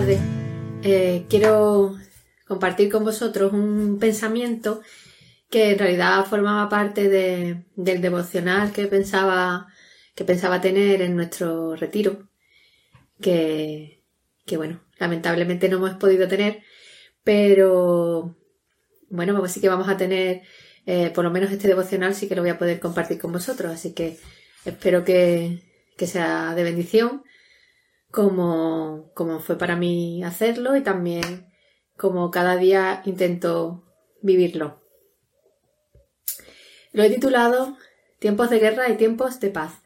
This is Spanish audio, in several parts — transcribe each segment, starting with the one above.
tardes. Eh, quiero compartir con vosotros un pensamiento que en realidad formaba parte del devocional que pensaba, que pensaba tener en nuestro retiro, que, que bueno, lamentablemente no hemos podido tener, pero bueno, pues sí que vamos a tener, eh, por lo menos este devocional sí que lo voy a poder compartir con vosotros, así que espero que, que sea de bendición como, como fue para mí hacerlo y también como cada día intento vivirlo. Lo he titulado Tiempos de guerra y tiempos de paz.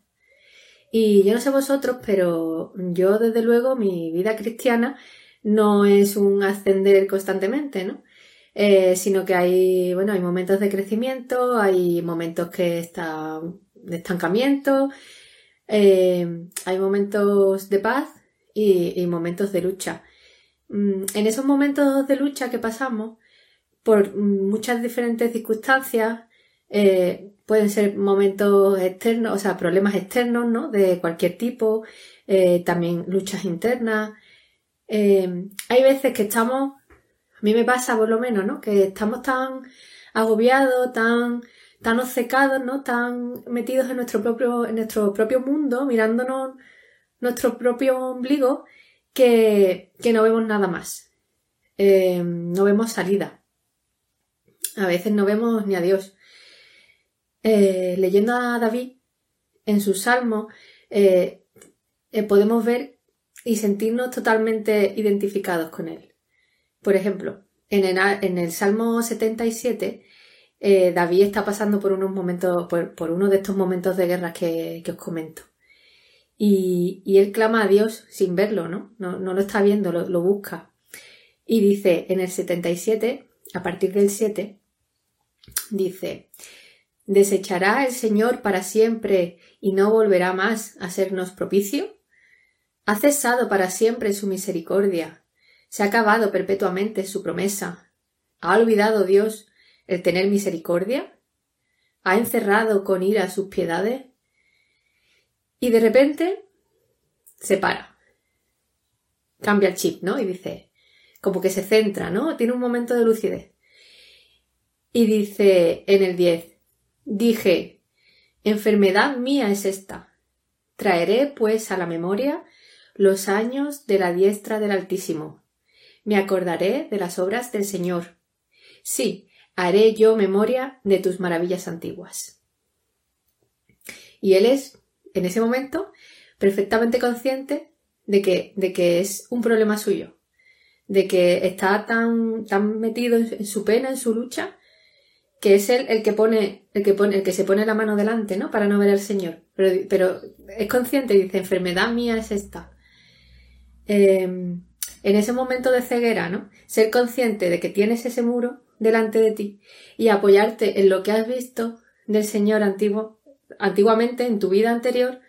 Y yo no sé vosotros, pero yo desde luego mi vida cristiana no es un ascender constantemente, ¿no? Eh, sino que hay, bueno, hay momentos de crecimiento, hay momentos que están de estancamiento, eh, hay momentos de paz y, momentos de lucha. Mm, en esos momentos de lucha que pasamos, por muchas diferentes circunstancias, eh, pueden ser momentos externos, o sea, problemas externos, ¿no? De cualquier tipo, eh, también luchas internas. hay veces que estamos, a mí me pasa por lo menos, ¿no? Que estamos tan agobiados, tan tan obcecados, ¿no? Tan metidos en nuestro propio, en nuestro propio mundo, mirándonos nuestro propio ombligo, que, que no vemos nada más. Eh, no vemos salida. A veces no vemos ni a Dios. Eh, leyendo a David en su salmo, eh, podemos ver y sentirnos totalmente identificados con él. Por ejemplo, en el, en el Salmo 77, eh, David está pasando por unos momentos, por, uno de estos momentos de guerra que, os comento. Y, él clama a Dios sin verlo, ¿no? No, lo está viendo, lo, busca. Y dice en el 77, a partir del 7, dice, ¿desechará el Señor para siempre y no volverá más a sernos propicio? Ha cesado para siempre su misericordia, se ha acabado perpetuamente su promesa. ¿Ha olvidado Dios el tener misericordia? ¿Ha encerrado con ira sus piedades? Y de repente se para. Cambia el chip, ¿no? Y dice, como que se centra, ¿no? Tiene un momento de lucidez. Y dice en el 10, dije, enfermedad mía es esta. Traeré, pues, a la memoria los años de la diestra del Altísimo. Me acordaré de las obras del Señor. Sí, haré yo memoria de tus maravillas antiguas. Y él es, en ese momento, perfectamente consciente de que, de que es un problema suyo, de que está tan, tan metido en, su pena, en su lucha, que es él el que pone, el que pone, el que se pone la mano delante, ¿no? Para no ver al Señor. Pero, pero es consciente y dice, enfermedad mía es esta. Em, en ese momento de ceguera, ¿no? Ser consciente de que tienes ese muro delante de ti y apoyarte en lo que has visto del Señor antiguo, antiguamente en tu vida anterior,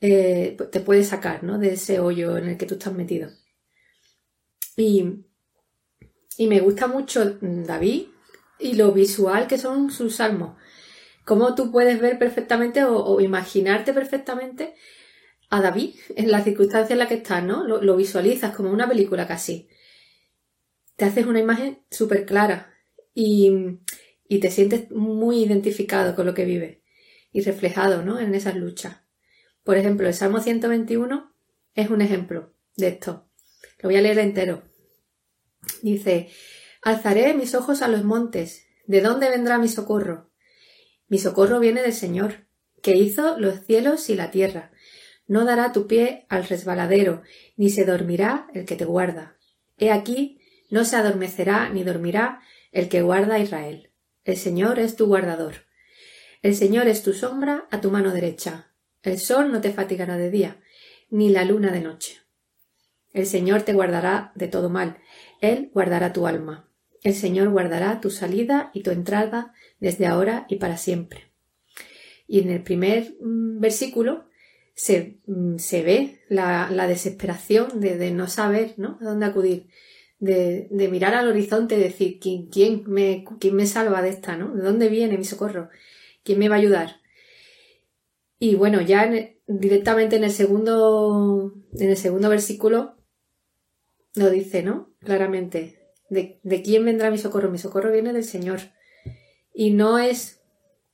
eh, pues te puede sacar ¿no? de ese hoyo en el que tú estás metido. Y, y me gusta mucho David y lo visual que son sus salmos. Cómo tú puedes ver perfectamente o, imaginarte perfectamente a David en la circunstancia en la que estás, ¿no? lo visualizas como una película casi te haces una imagen súper clara y, te sientes muy identificado con lo que vives y reflejado ¿no? en esas luchas. Por ejemplo, el Salmo 121 es un ejemplo de esto. Lo voy a leer entero. Dice, alzaré mis ojos a los montes. ¿De dónde vendrá mi socorro? Mi socorro viene del Señor, que hizo los cielos y la tierra. No dará tu pie al resbaladero, ni se dormirá el que te guarda. He aquí, no se adormecerá ni dormirá el que guarda a Israel. El Señor es tu guardador. El Señor es tu sombra a tu mano derecha. El sol no te fatigará de día, ni la luna de noche. El Señor te guardará de todo mal. Él guardará tu alma. El Señor guardará tu salida y tu entrada desde ahora y para siempre. Y en el primer mm, versículo se, mm, se ve la, desesperación de, de, no saber ¿no? a dónde acudir de, de mirar al horizonte y decir, ¿quién, quién, me, ¿quién me salva de esta? ¿no? ¿De dónde viene mi socorro? ¿Quién me va a ayudar? Y bueno, ya directamente en el segundo, en el segundo versículo lo dice, ¿no? Claramente. ¿De, ¿De, quién vendrá mi socorro? Mi socorro viene del Señor. Y no es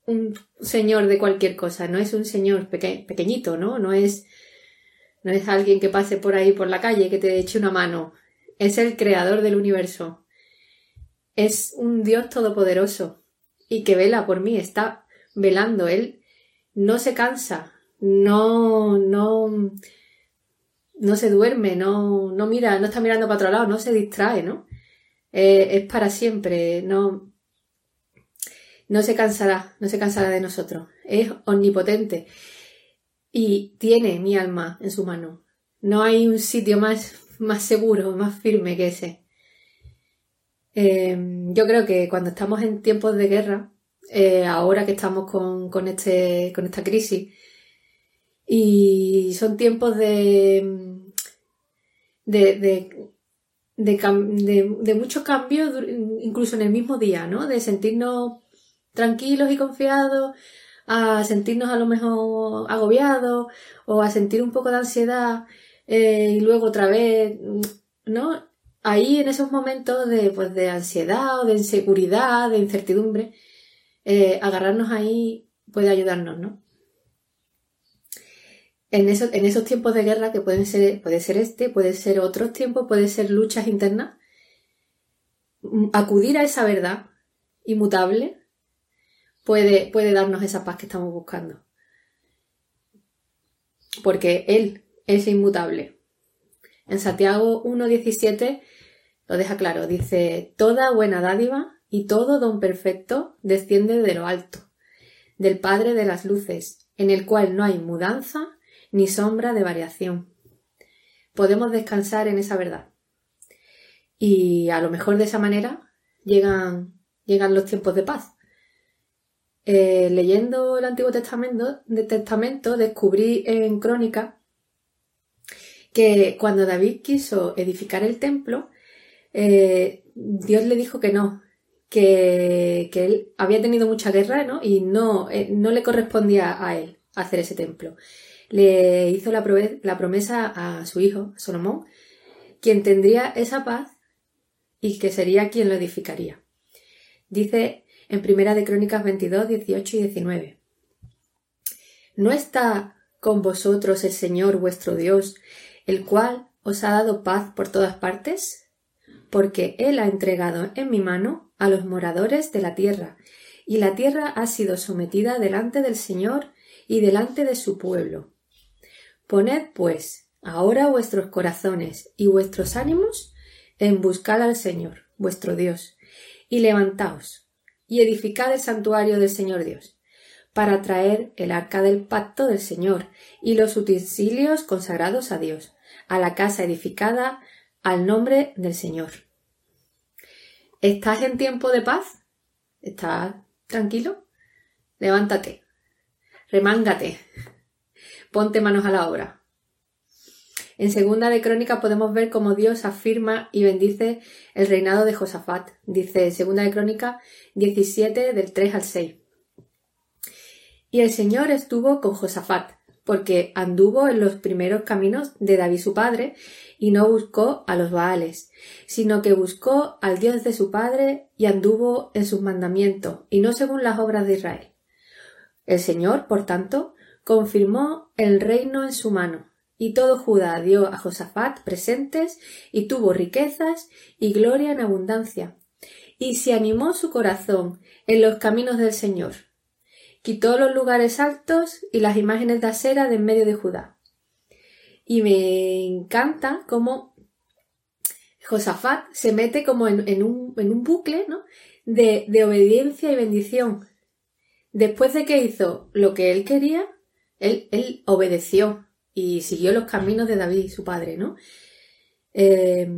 un señor de cualquier cosa, no es un señor pequeñito, ¿no? No es, no es alguien que pase por ahí por la calle que te eche una mano. Es el creador del universo. Es un Dios todopoderoso y que vela por mí, está velando. Él no se cansa, no, no, no se duerme, no, no mira, no está mirando para otro lado, no se distrae, ¿no? Eh, es para siempre, no, no se cansará, no se cansará de nosotros. Es omnipotente y tiene mi alma en su mano. No hay un sitio más, más seguro, más firme que ese. Eh, yo creo que cuando estamos en tiempos de guerra, eh, ahora que estamos con, con, este, con esta crisis, y son tiempos de, de, de, de, de muchos cambios, incluso en el mismo día, ¿no? De sentirnos tranquilos y confiados, a sentirnos a lo mejor agobiados o a sentir un poco de ansiedad eh, y luego otra vez, ¿no? Ahí en esos momentos de, pues, de ansiedad o de inseguridad, de incertidumbre, eh, agarrarnos ahí puede ayudarnos, ¿no? En, en esos tiempos de guerra que pueden ser, puede ser este, puede ser otros tiempos, puede ser luchas internas, mm, acudir a esa verdad inmutable puede, puede darnos esa paz que estamos buscando. Porque Él es inmutable. En Santiago 1.17 lo deja claro, dice, Toda buena dádiva y todo don perfecto desciende de lo alto, del Padre de las Luces, en el cual no hay mudanza ni sombra de variación. Podemos descansar en esa verdad. Y a lo mejor de esa manera llegan, llegan los tiempos de paz. Eh, leyendo el Antiguo Testamento, de Testamento descubrí en Crónica que cuando David quiso edificar el templo, eh, Dios le dijo que no, que, él había tenido mucha guerra ¿no? y no, eh, no le correspondía a él hacer ese templo. Le hizo la, la promesa a su hijo, Salomón, quien tendría esa paz y que sería quien lo edificaría. Dice en Primera de Crónicas 22, 18 y 19. ¿No está con vosotros el Señor vuestro Dios, el cual os ha dado paz por todas partes? Porque Él ha entregado en mi mano a los moradores de la tierra, y la tierra ha sido sometida delante del Señor y delante de su pueblo. Poned, pues, ahora vuestros corazones y vuestros ánimos en buscar al Señor, vuestro Dios, y levantaos, y edificad el santuario del Señor Dios, para traer el arca del pacto del Señor y los utensilios consagrados a Dios, a la casa edificada al nombre del Señor. ¿Estás en tiempo de paz? ¿Estás tranquilo? Levántate, remángate, ponte manos a la obra. En segunda de Crónica podemos ver cómo Dios afirma y bendice el reinado de Josafat. Dice segunda de Crónica 17 del 3 al 6. Y el Señor estuvo con Josafat, porque anduvo en los primeros caminos de David su padre, y no buscó a los Baales, sino que buscó al Dios de su padre y anduvo en sus mandamientos, y no según las obras de Israel. El Señor, por tanto, confirmó el reino en su mano, y todo Judá dio a Josafat presentes y tuvo riquezas y gloria en abundancia. Y se animó su corazón en los caminos del Señor. Quitó los lugares altos y las imágenes de acera de en medio de Judá. Y me encanta cómo Josafat se mete como en, un, en un, bucle ¿no? de, de obediencia y bendición. Después de que hizo lo que él quería, él, él obedeció y siguió los caminos de David, su padre, ¿no? Eh,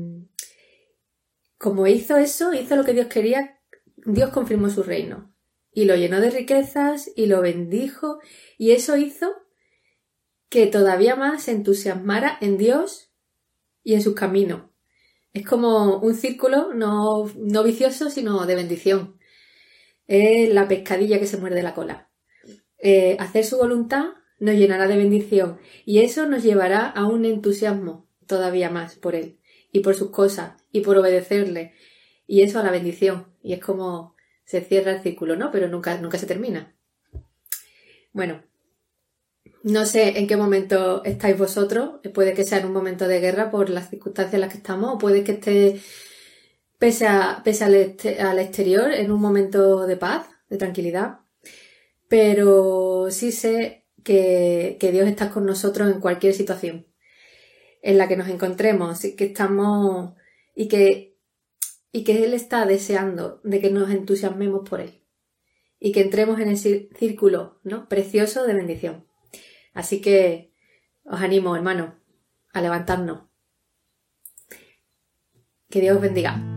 como hizo eso, hizo lo que Dios quería, Dios confirmó su reino y lo llenó de riquezas y lo bendijo y eso hizo que todavía más se entusiasmara en Dios y en sus caminos. Es como un círculo no, no vicioso, sino de bendición. Es la pescadilla que se muerde la cola. Eh, hacer su voluntad nos llenará de bendición y eso nos llevará a un entusiasmo todavía más por Él y por sus cosas y por obedecerle. Y eso a la bendición. Y es como se cierra el círculo, ¿no? Pero nunca, nunca se termina. Bueno, no sé en qué momento estáis vosotros. Puede que sea en un momento de guerra por las circunstancias en las que estamos, o puede que esté pese, pese al, exterior en un momento de paz, de tranquilidad. Pero sí sé que, que Dios está con nosotros en cualquier situación en la que nos encontremos, y que estamos y que, y que Él está deseando de que nos entusiasmemos por Él y que entremos en ese círculo ¿no? precioso de bendición. Así que os animo, hermano, a levantarnos. Que Dios os bendiga.